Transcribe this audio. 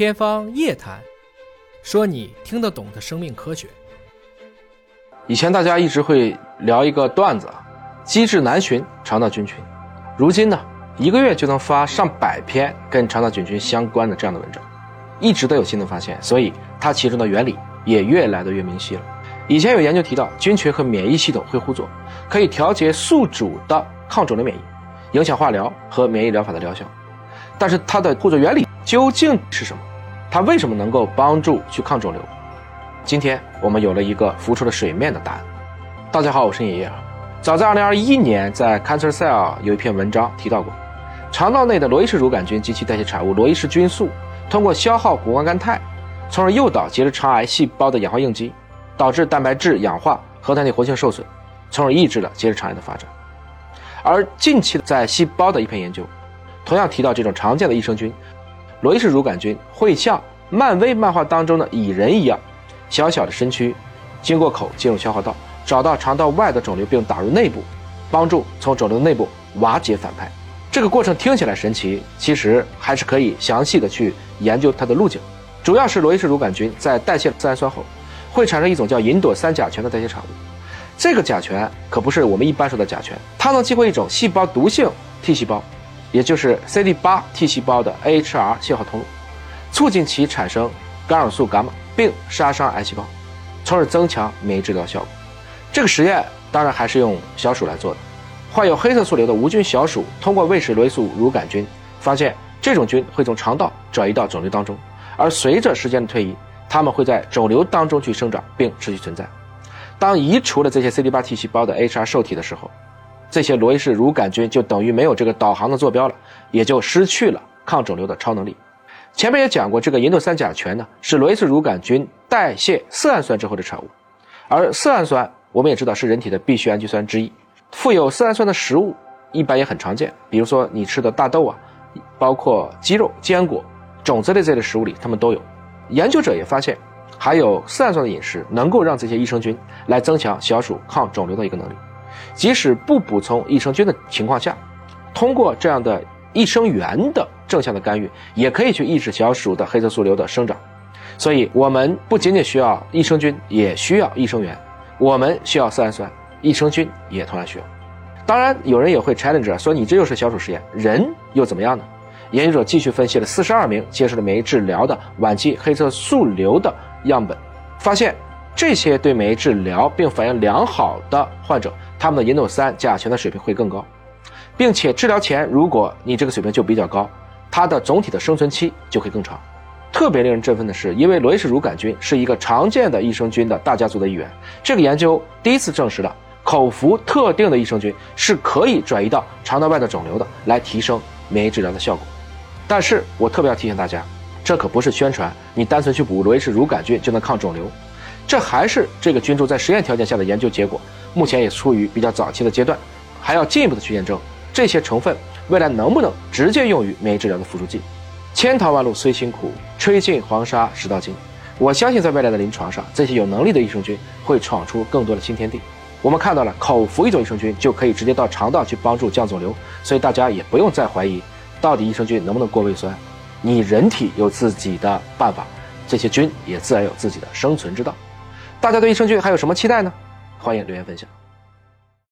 天方夜谭，说你听得懂的生命科学。以前大家一直会聊一个段子啊，机智难寻肠道菌群。如今呢，一个月就能发上百篇跟肠道菌群相关的这样的文章，一直都有新的发现，所以它其中的原理也越来的越明晰了。以前有研究提到，菌群和免疫系统会互作，可以调节宿主的抗肿瘤免疫，影响化疗和免疫疗法的疗效。但是它的互作原理究竟是什么？它为什么能够帮助去抗肿瘤？今天我们有了一个浮出了水面的答案。大家好，我是爷爷。早在2021年，在《Cancer Cell》有一篇文章提到过，肠道内的罗伊氏乳杆菌及其代谢产物罗伊氏菌素，通过消耗谷胱甘肽，从而诱导结直肠癌细胞的氧化应激，导致蛋白质氧化、核糖体活性受损，从而抑制了结直肠癌的发展。而近期在细胞的一篇研究，同样提到这种常见的益生菌。罗伊氏乳杆菌会像漫威漫画当中的蚁人一样，小小的身躯，经过口进入消化道，找到肠道外的肿瘤并打入内部，帮助从肿瘤内部瓦解反派。这个过程听起来神奇，其实还是可以详细的去研究它的路径。主要是罗伊氏乳杆菌在代谢自氨酸后，会产生一种叫吲哚三甲醛的代谢产物。这个甲醛可不是我们一般说的甲醛，它能激活一种细胞毒性 T 细胞。也就是 CD8 T 细胞的 AHR 信号通路，促进其产生干扰素伽马，并杀伤癌细胞，从而增强免疫治疗效果。这个实验当然还是用小鼠来做的。患有黑色素瘤的无菌小鼠通过喂食罗伊素乳杆菌，发现这种菌会从肠道转移到肿瘤当中，而随着时间的推移，它们会在肿瘤当中去生长并持续存在。当移除了这些 CD8 T 细胞的 AHR 受体的时候，这些罗伊氏乳杆菌就等于没有这个导航的坐标了，也就失去了抗肿瘤的超能力。前面也讲过，这个吲哚三甲醛呢是罗伊氏乳杆菌代谢色氨酸之后的产物，而色氨酸我们也知道是人体的必需氨基酸之一。富有色氨酸的食物一般也很常见，比如说你吃的大豆啊，包括鸡肉、坚果、种子类这类食物里它们都有。研究者也发现，含有色氨酸的饮食能够让这些益生菌来增强小鼠抗肿瘤的一个能力。即使不补充益生菌的情况下，通过这样的益生元的正向的干预，也可以去抑制小鼠的黑色素瘤的生长。所以，我们不仅仅需要益生菌，也需要益生元。我们需要色氨酸，益生菌也同样需要。当然，有人也会 challenge 说：“你这又是小鼠实验，人又怎么样呢？”研究者继续分析了四十二名接受了免疫治疗的晚期黑色素瘤的样本，发现这些对免疫治疗并反应良好的患者。他们的吲哚三甲醛的水平会更高，并且治疗前如果你这个水平就比较高，它的总体的生存期就会更长。特别令人振奋的是，因为罗伊氏乳杆菌是一个常见的益生菌的大家族的一员，这个研究第一次证实了口服特定的益生菌是可以转移到肠道外的肿瘤的，来提升免疫治疗的效果。但是我特别要提醒大家，这可不是宣传，你单纯去补罗伊氏乳杆菌就能抗肿瘤。这还是这个菌株在实验条件下的研究结果，目前也处于比较早期的阶段，还要进一步的去验证这些成分未来能不能直接用于免疫治疗的辅助剂。千淘万漉虽辛苦，吹尽黄沙始到金。我相信在未来的临床上，这些有能力的益生菌会闯出更多的新天地。我们看到了口服一种益生菌就可以直接到肠道去帮助降肿瘤，所以大家也不用再怀疑到底益生菌能不能过胃酸。你人体有自己的办法，这些菌也自然有自己的生存之道。大家对益生菌还有什么期待呢？欢迎留言分享。